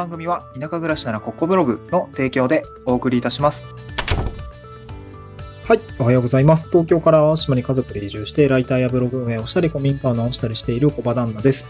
番組は田舎暮らしならここブログの提供でお送りいたします。はい。おはようございます。東京から島に家族で移住して、ライターやブログ運営をしたり、古民家を直したりしている小場旦那です。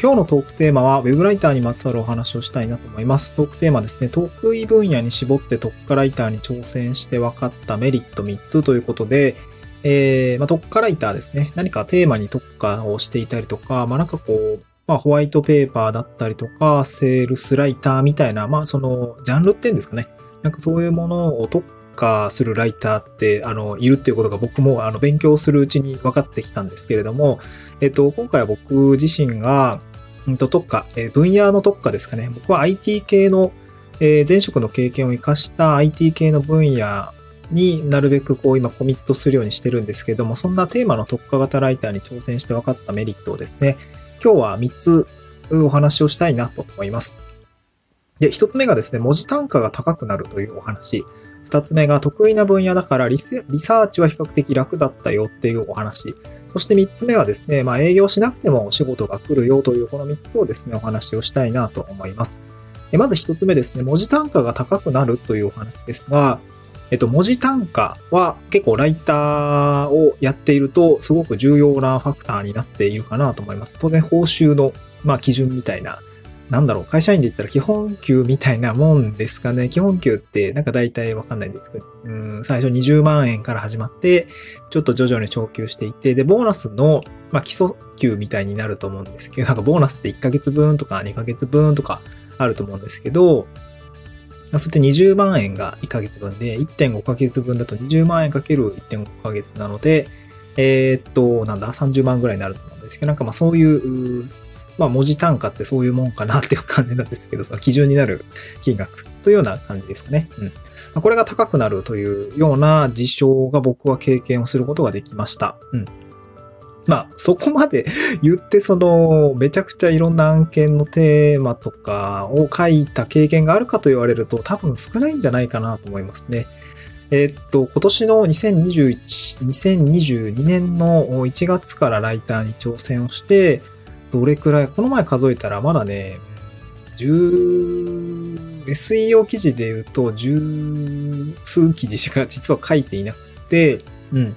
今日のトークテーマは、ウェブライターにまつわるお話をしたいなと思います。トークテーマですね、得意分野に絞って特化ライターに挑戦して分かったメリット3つということで、えー、まあ、特化ライターですね。何かテーマに特化をしていたりとか、まあ、なんかこう、まあ、ホワイトペーパーだったりとか、セールスライターみたいな、まあ、その、ジャンルっていうんですかね。なんかそういうものを特化するライターって、あの、いるっていうことが僕も、あの、勉強するうちに分かってきたんですけれども、えっと、今回は僕自身が、うんと、特化、え分野の特化ですかね。僕は IT 系の、えー、前職の経験を活かした IT 系の分野になるべくこう今コミットするようにしてるんですけれども、そんなテーマの特化型ライターに挑戦して分かったメリットをですね、今日は3つお話をしたいなと思います。で、1つ目がですね、文字単価が高くなるというお話。2つ目が得意な分野だからリサーチは比較的楽だったよっていうお話。そして3つ目はですね、まあ営業しなくてもお仕事が来るよというこの3つをですね、お話をしたいなと思います。まず1つ目ですね、文字単価が高くなるというお話ですが、えっと、文字単価は結構ライターをやっているとすごく重要なファクターになっているかなと思います。当然報酬の、まあ、基準みたいな、なんだろう、会社員で言ったら基本給みたいなもんですかね。基本給ってなんか大体わかんないんですけど、うん、最初20万円から始まって、ちょっと徐々に昇給していって、で、ボーナスの、まあ、基礎給みたいになると思うんですけど、なんかボーナスって1ヶ月分とか2ヶ月分とかあると思うんですけど、そして20万円が1ヶ月分で、1.5ヶ月分だと20万円かける1.5ヶ月なので、えー、っと、なんだ、30万ぐらいになると思うんですけど、なんかまあそういう、まあ文字単価ってそういうもんかなっていう感じなんですけど、その基準になる金額というような感じですかね。うん。これが高くなるというような事象が僕は経験をすることができました。うん。まあ、そこまで言って、その、めちゃくちゃいろんな案件のテーマとかを書いた経験があるかと言われると、多分少ないんじゃないかなと思いますね。えー、っと、今年の2021、2022年の1月からライターに挑戦をして、どれくらい、この前数えたらまだね、10、SEO 記事で言うと十数記事しか実は書いていなくて、うん。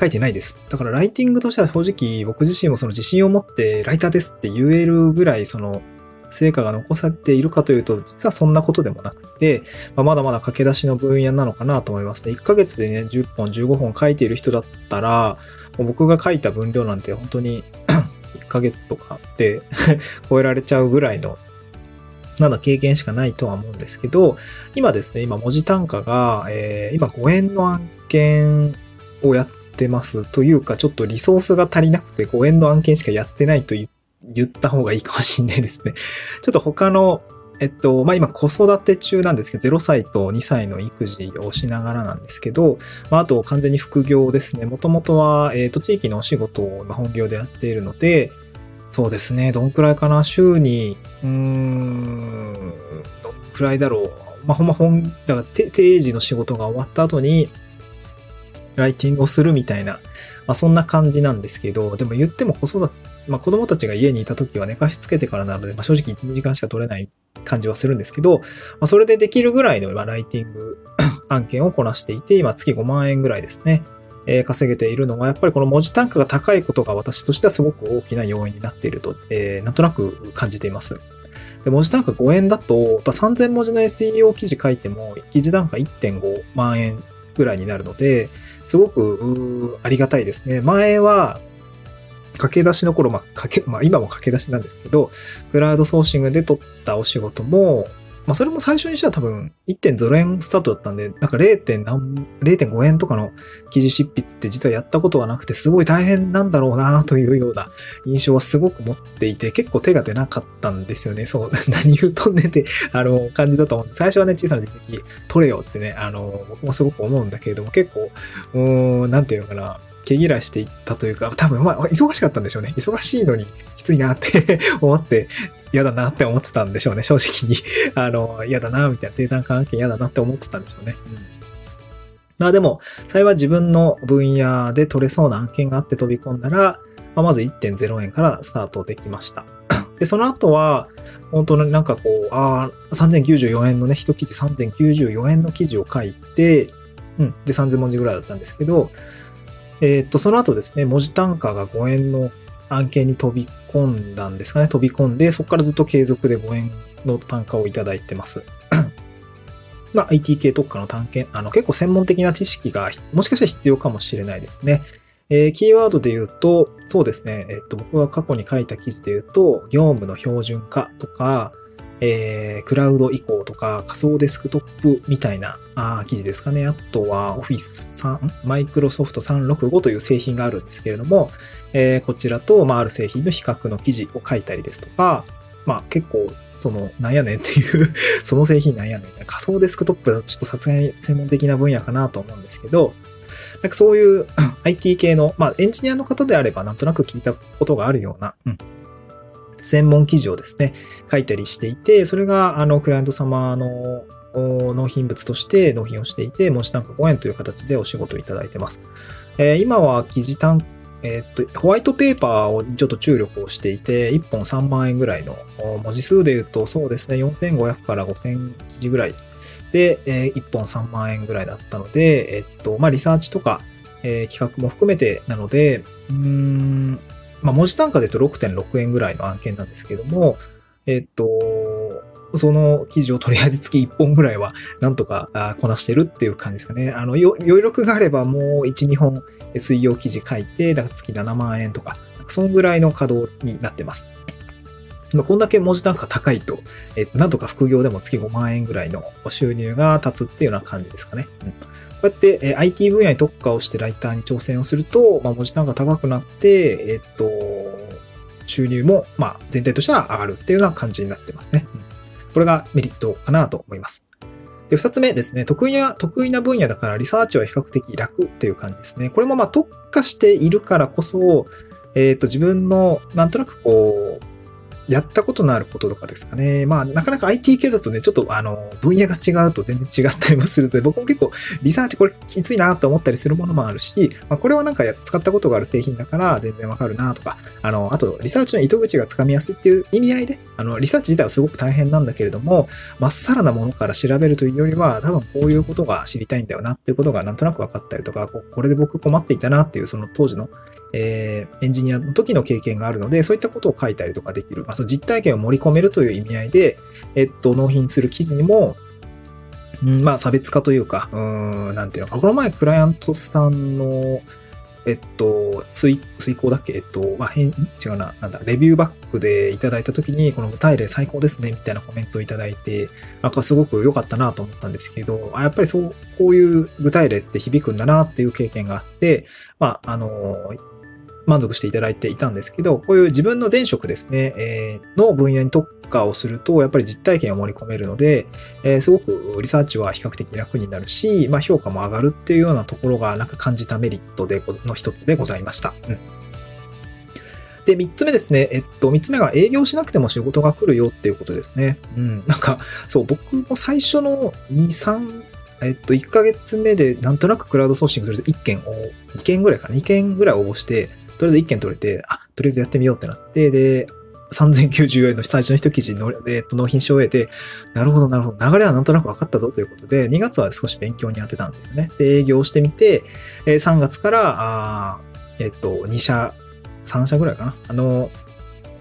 書いてないです。だからライティングとしては正直僕自身もその自信を持ってライターですって言えるぐらいその成果が残されているかというと、実はそんなことでもなくて、まあ、まだまだ駆け出しの分野なのかなと思いますね。1ヶ月でね、10本、15本書いている人だったら、僕が書いた分量なんて本当に 1ヶ月とかで 超えられちゃうぐらいのまだ経験しかないとは思うんですけど、今ですね、今文字単価が、えー、今5円の案件をやっってますというか、ちょっとリソースが足りなくて5円の案件しかやってないと言った方がいいかもしんないですね。ちょっと他の、えっと、まあ、今子育て中なんですけど、0歳と2歳の育児をしながらなんですけど、まあ、あと完全に副業ですね。もともとは、えっと、地域のお仕事を本業でやっているので、そうですね。どんくらいかな週に、うーん、どんくらいだろう。まあ、ほんま本、だから定時の仕事が終わった後に、ライティングをするみたいな、まあ、そんな感じなんですけど、でも言っても子育て、まあ、子供たちが家にいた時は寝かしつけてからなので、まあ、正直1、時間しか取れない感じはするんですけど、まあ、それでできるぐらいの、ライティング 案件をこなしていて、今月5万円ぐらいですね。えー、稼げているのは、やっぱりこの文字単価が高いことが私としてはすごく大きな要因になっていると、えー、なんとなく感じています。で文字単価5円だと、やっぱ3000文字の SEO 記事書いても、記事単価1.5万円ぐらいになるので、すごくありがたいですね。前は、駆け出しの頃、まあ、かけ、まあ、今も駆け出しなんですけど、クラウドソーシングで取ったお仕事も、まあ、それも最初にしては多分1.0円スタートだったんで、なんか 0. 何、0.5円とかの記事執筆って実はやったことはなくて、すごい大変なんだろうなというような印象はすごく持っていて、結構手が出なかったんですよね。そう、何言うとんねんって、あの、感じだと思う。最初はね、小さな実績取れよってね、あの、僕もすごく思うんだけれども、結構、うーん、なんていうのかな、毛嫌いしていったというか、多分まあ、忙しかったんでしょうね。忙しいのにきついなって 思って、嫌だなって思ってたんでしょうね。正直に あの、嫌だな、みたいな、定単関係嫌だなって思ってたんでしょうね。うん。まあでも、幸い自分の分野で取れそうな案件があって飛び込んだら、まあ、まず1.0円からスタートできました。で、その後は、本当になんかこう、ああ、3094円のね、一記事3094円の記事を書いて、うん。で、3000文字ぐらいだったんですけど、えー、っと、その後ですね、文字単価が5円の案件に飛び込んだんですかね、飛び込んで、そこからずっと継続で5円の単価をいただいてます。まあ、IT 系特化の探検、あの、結構専門的な知識が、もしかしたら必要かもしれないですね。えー、キーワードで言うと、そうですね、えっと、僕が過去に書いた記事で言うと、業務の標準化とか、えー、クラウド移行とか仮想デスクトップみたいなあ記事ですかね。あとは Office 3、マイクロソフト365という製品があるんですけれども、えー、こちらと、まあ、ある製品の比較の記事を書いたりですとか、まあ結構、その、なんやねんっていう その製品なんやねんみたいな仮想デスクトップだとちょっとさすがに専門的な分野かなと思うんですけど、なんかそういう IT 系の、まあエンジニアの方であればなんとなく聞いたことがあるような、うん、専門記事をですね、書いたりしていて、それが、あの、クライアント様の納品物として納品をしていて、文字単価5円という形でお仕事をいただいてます。えー、今は記事単えっと、ホワイトペーパーにちょっと注力をしていて、1本3万円ぐらいの文字数で言うと、そうですね、4500から5000記事ぐらいで、えー、1本3万円ぐらいだったので、えっと、まあ、リサーチとか、えー、企画も含めてなので、うーん、まあ、文字単価で言うと6.6円ぐらいの案件なんですけども、えっと、その記事をとりあえず月1本ぐらいはなんとかこなしてるっていう感じですかね。あの、余力があればもう1、2本水曜記事書いて、だから月7万円とか、そのぐらいの稼働になってます。まあ、こんだけ文字単価高いと、えっと、なんとか副業でも月5万円ぐらいの収入が立つっていうような感じですかね。うん、こうやって、え IT 分野に特化をしてライターに挑戦をすると、まあ、文字単価高くなって、えっと、収入も、まあ、全体としては上がるっていうような感じになってますね。これがメリットかなと思います。で、二つ目ですね、得意な、得意な分野だからリサーチは比較的楽っていう感じですね。これもまあ特化しているからこそ、えっ、ー、と、自分のなんとなくこう、やったことのあることとかですかね。まあ、なかなか IT 系だとね、ちょっとあの、分野が違うと全然違ったりもするので、僕も結構リサーチこれきついなと思ったりするものもあるし、まあ、これはなんか使ったことがある製品だから全然わかるなとか、あの、あと、リサーチの糸口がつかみやすいっていう意味合いで、あの、リサーチ自体はすごく大変なんだけれども、まっさらなものから調べるというよりは、多分こういうことが知りたいんだよなっていうことがなんとなく分かったりとか、これで僕困っていたなっていうその当時のえー、エンジニアの時の経験があるので、そういったことを書いたりとかできる。まあ、その実体験を盛り込めるという意味合いで、えっと、納品する記事にも、うん、まあ、差別化というか、うん、なんていうのか。この前、クライアントさんの、えっと、遂、遂行だっけ？えっと、まあ、変、違うな、なんだ、レビューバックでいただいたときに、この具体例最高ですね、みたいなコメントをいただいて、なんかすごく良かったなと思ったんですけど、あやっぱりそう、こういう具体例って響くんだなっていう経験があって、まあ、あの、満足していただいていたんですけど、こういう自分の前職ですね、えー、の分野に特化をすると、やっぱり実体験を盛り込めるので、えー、すごくリサーチは比較的楽になるし、まあ、評価も上がるっていうようなところがなんか感じたメリットでの一つでございました。うんで、三つ目ですね。えっと、三つ目が営業しなくても仕事が来るよっていうことですね。うん。なんか、そう、僕も最初の2、3、えっと、1ヶ月目でなんとなくクラウドソーシングすると1件を、2件ぐらいかな、2件ぐらい応募して、とりあえず1件取れて、あ、とりあえずやってみようってなって、で、3090円の最初の一記事の、えっと、納品書を終えて、なるほど、なるほど、流れはなんとなく分かったぞということで、2月は少し勉強に当てたんですよね。で、営業してみて、え3月から、あえっと、2社、3社ぐらいかな。あの、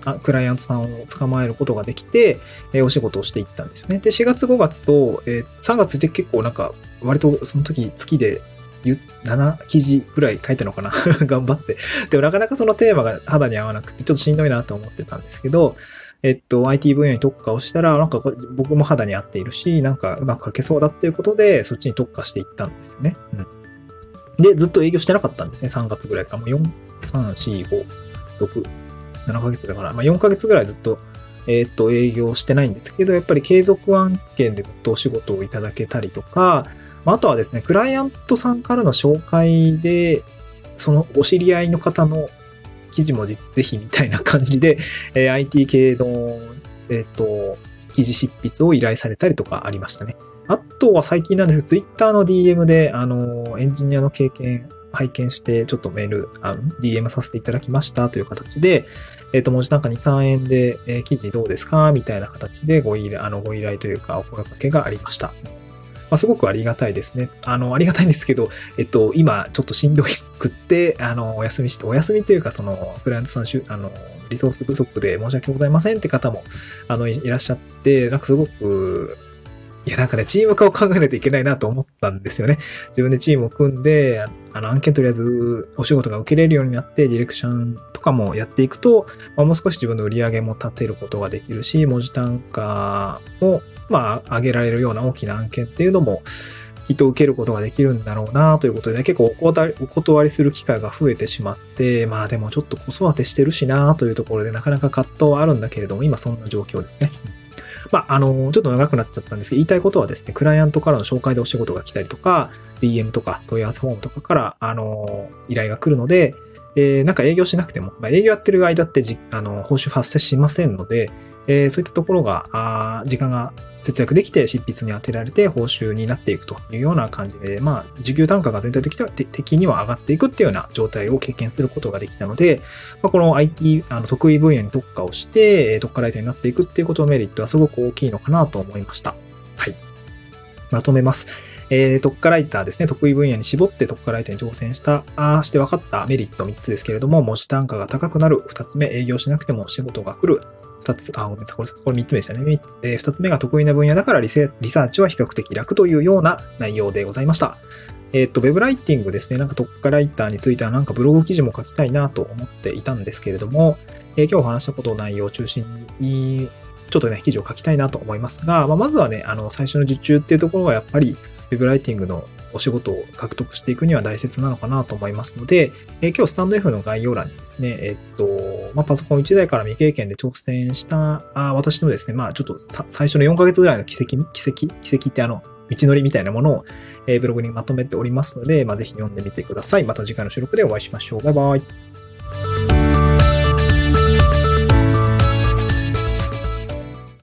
あクライアントさんを捕まえることができて、えー、お仕事をしていったんですよね。で、4月5月と、えー、3月で結構なんか、割とその時月で7記事ぐらい書いたのかな？頑張って。でもなかなかそのテーマが肌に合わなくて、ちょっとしんどいなと思ってたんですけど、えっと、IT 分野に特化をしたら、なんか僕も肌に合っているし、なんかうまく書けそうだっていうことで、そっちに特化していったんですね。うん。で、ずっと営業してなかったんですね。3月ぐらいから。もう4、3、4、5、6、7ヶ月だから、まあ4ヶ月ぐらいずっと、えっと、営業してないんですけど、やっぱり継続案件でずっとお仕事をいただけたりとか、あとはですね、クライアントさんからの紹介で、そのお知り合いの方の記事もぜひみたいな感じで、えー、IT 系の、えっ、ー、と、記事執筆を依頼されたりとかありましたね。あとは最近なんですけど、Twitter の DM で、あの、エンジニアの経験拝見して、ちょっとメール、DM させていただきましたという形で、えっ、と、文字単価2、3円で、えー記事どうですかみたいな形でご依頼、あの、ご依頼というか、お声掛けがありました。まあ、すごくありがたいですね。あの、ありがたいんですけど、えっと、今、ちょっとしんどくって、あの、お休みして、お休みというか、その、クライアントさん、あの、リソース不足で申し訳ございませんって方も、あの、いらっしゃって、なんかすごく、いや、なんかね、チーム化を考えないといけないなと思ったんですよね。自分でチームを組んで、あの、案件とりあえずお仕事が受けれるようになって、ディレクションとかもやっていくと、まあ、もう少し自分の売り上げも立てることができるし、文字単価も、まあ、上げられるような大きな案件っていうのも、きっと受けることができるんだろうなということで、結構お断りお断りする機会が増えてしまって、まあでもちょっと子育てしてるしなというところでなかなか葛藤はあるんだけれども、今そんな状況ですね。まあ、あの、ちょっと長くなっちゃったんですけど、言いたいことはですね、クライアントからの紹介でお仕事が来たりとか、DM とか問い合わせフォームとかから、あの、依頼が来るので、えーなんか営業しなくても、まあ、営業やってる間ってじ、あの、報酬発生しませんので、えーそういったところが、あ時間が節約できて執筆に当てられて報酬になっていくというような感じで、まあ、時給単価が全体的には的には上がっていくっていうような状態を経験することができたので、まあ、この IT、あの得意分野に特化をして、特化ライターになっていくっていうことのメリットはすごく大きいのかなと思いました。はい。まとめます。えー特化ライターですね。得意分野に絞って特化ライターに挑戦した、あーして分かったメリット3つですけれども、文字単価が高くなる。2つ目、営業しなくても仕事が来る。2つ、あ、ごめんなさい。これ、これ3つ目でしたね。三つえー、2つ目が得意な分野だからリセリサーチは比較的楽というような内容でございました。えっ、と、ウェブライティングですね。なんか特化ライターについてはなんかブログ記事も書きたいなと思っていたんですけれども、えー今日お話したことの内容を中心に、ちょっとね、記事を書きたいなと思いますが、まあ、まずはね、あの、最初の受注っていうところがやっぱり、ウェブライティングのお仕事を獲得していくには大切なのかなと思いますので、え今日スタンド F の概要欄にですね、えっと、まあ、パソコン1台から未経験で挑戦した、あ私のですね、まあ、ちょっと最初の4ヶ月ぐらいの奇跡、奇跡、奇跡ってあの、道のりみたいなものを、えブログにまとめておりますので、まあ、ぜひ読んでみてください。また次回の収録でお会いしましょう。バイバイ。